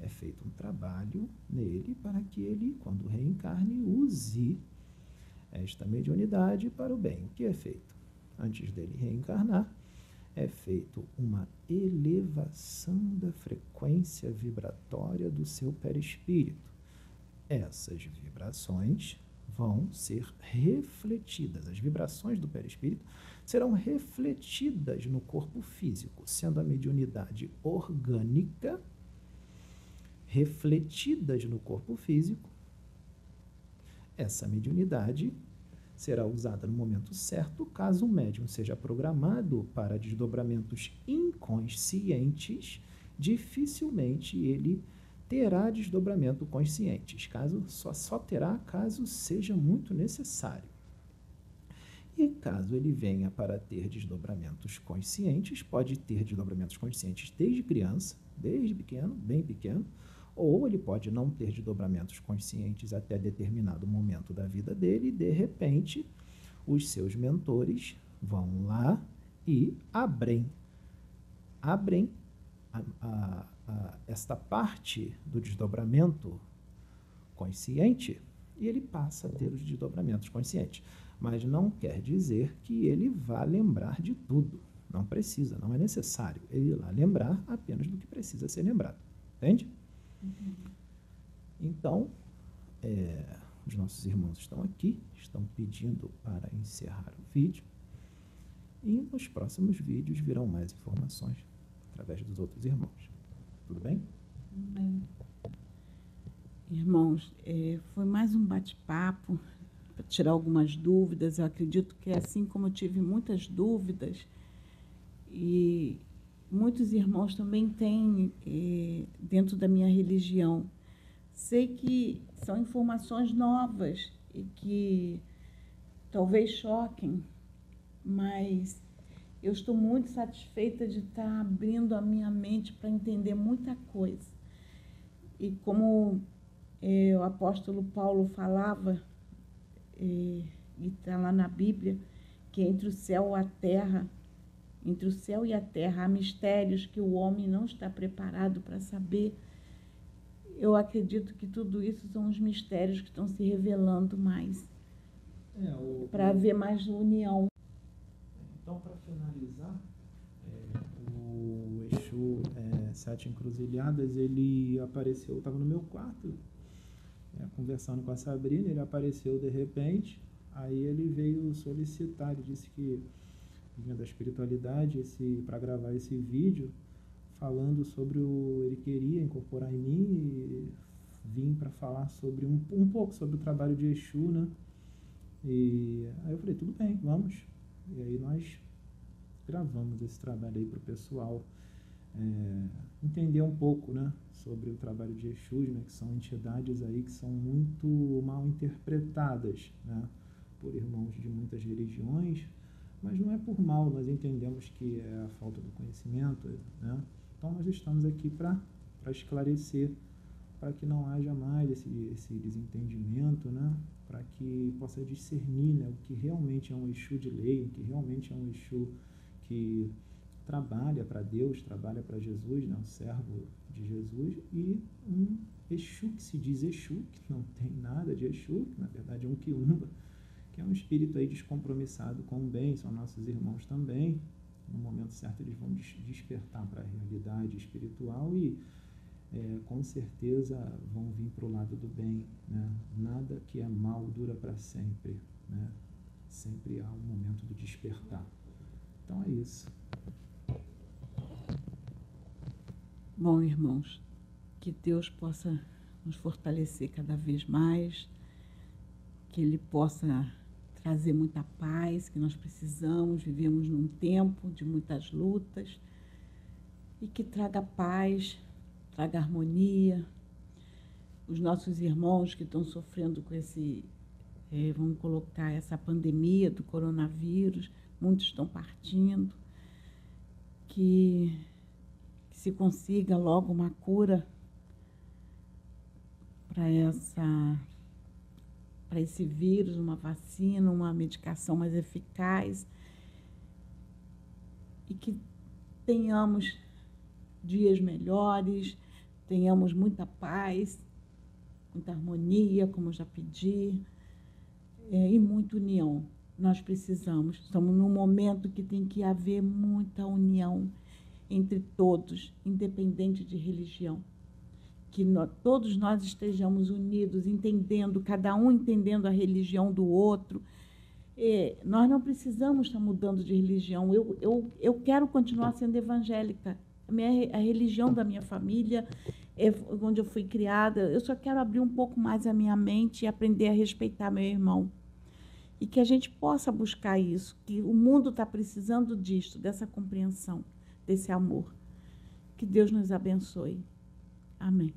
é feito um trabalho nele para que ele, quando reencarne, use esta mediunidade para o bem. Que é feito? Antes dele reencarnar, é feito uma elevação da frequência vibratória do seu perispírito. Essas vibrações vão ser refletidas, as vibrações do perispírito serão refletidas no corpo físico, sendo a mediunidade orgânica refletidas no corpo físico, essa mediunidade será usada no momento certo caso o médium seja programado para desdobramentos inconscientes, dificilmente ele terá desdobramento conscientes, caso só, só terá caso seja muito necessário. E caso ele venha para ter desdobramentos conscientes, pode ter desdobramentos conscientes desde criança, desde pequeno, bem pequeno, ou ele pode não ter desdobramentos conscientes até determinado momento da vida dele e, de repente, os seus mentores vão lá e abrem, abrem a, a, a, esta parte do desdobramento consciente e ele passa a ter os desdobramentos conscientes. Mas não quer dizer que ele vá lembrar de tudo. Não precisa, não é necessário ele lá lembrar apenas do que precisa ser lembrado. Entende? Então, é, os nossos irmãos estão aqui, estão pedindo para encerrar o vídeo. E nos próximos vídeos virão mais informações através dos outros irmãos. Tudo bem? Bem. Irmãos, é, foi mais um bate-papo para tirar algumas dúvidas. Eu acredito que assim como eu tive muitas dúvidas, e muitos irmãos também têm é, dentro da minha religião. Sei que são informações novas e que talvez choquem, mas eu estou muito satisfeita de estar abrindo a minha mente para entender muita coisa. E como é, o apóstolo Paulo falava, é, e está lá na Bíblia, que entre o céu e a terra, entre o céu e a terra há mistérios que o homem não está preparado para saber. Eu acredito que tudo isso são os mistérios que estão se revelando mais. É, o... Para haver mais união. Então, para finalizar, é, o Exu é, Sete Encruzilhadas, ele apareceu, estava no meu quarto, é, conversando com a Sabrina, ele apareceu de repente, aí ele veio solicitar, ele disse que vinha da espiritualidade para gravar esse vídeo, falando sobre o. Ele queria incorporar em mim e vim para falar sobre um, um pouco sobre o trabalho de Exu, né? E aí eu falei, tudo bem, vamos. E aí nós gravamos esse trabalho aí para o pessoal é, entender um pouco, né, sobre o trabalho de Exus, né, que são entidades aí que são muito mal interpretadas, né, por irmãos de muitas religiões, mas não é por mal, nós entendemos que é a falta do conhecimento, né, então nós estamos aqui para esclarecer, para que não haja mais esse, esse desentendimento, né, para que possa discernir né, o que realmente é um Exu de lei, o que realmente é um Exu que trabalha para Deus, trabalha para Jesus, né, um servo de Jesus, e um Exu que se diz Exu, que não tem nada de Exu, que na verdade é um Quiumba, é um espírito aí descompromissado com o bem, são nossos irmãos também. No momento certo eles vão despertar para a realidade espiritual e é, com certeza vão vir para o lado do bem. Né? Nada que é mal dura para sempre. Né? Sempre há um momento do despertar. Então é isso. Bom, irmãos, que Deus possa nos fortalecer cada vez mais, que Ele possa trazer muita paz que nós precisamos. Vivemos num tempo de muitas lutas e que traga paz, traga harmonia. Os nossos irmãos que estão sofrendo com esse, é, vamos colocar, essa pandemia do coronavírus, muitos estão partindo. Que se consiga logo uma cura para essa para esse vírus, uma vacina, uma medicação mais eficaz e que tenhamos dias melhores, tenhamos muita paz, muita harmonia, como já pedi, é, e muita união. Nós precisamos. Estamos num momento que tem que haver muita união entre todos, independente de religião. Que nós, todos nós estejamos unidos, entendendo, cada um entendendo a religião do outro. É, nós não precisamos estar mudando de religião. Eu, eu, eu quero continuar sendo evangélica. A, minha, a religião da minha família, é onde eu fui criada, eu só quero abrir um pouco mais a minha mente e aprender a respeitar meu irmão. E que a gente possa buscar isso, que o mundo está precisando disso, dessa compreensão desse amor. Que Deus nos abençoe. Amém.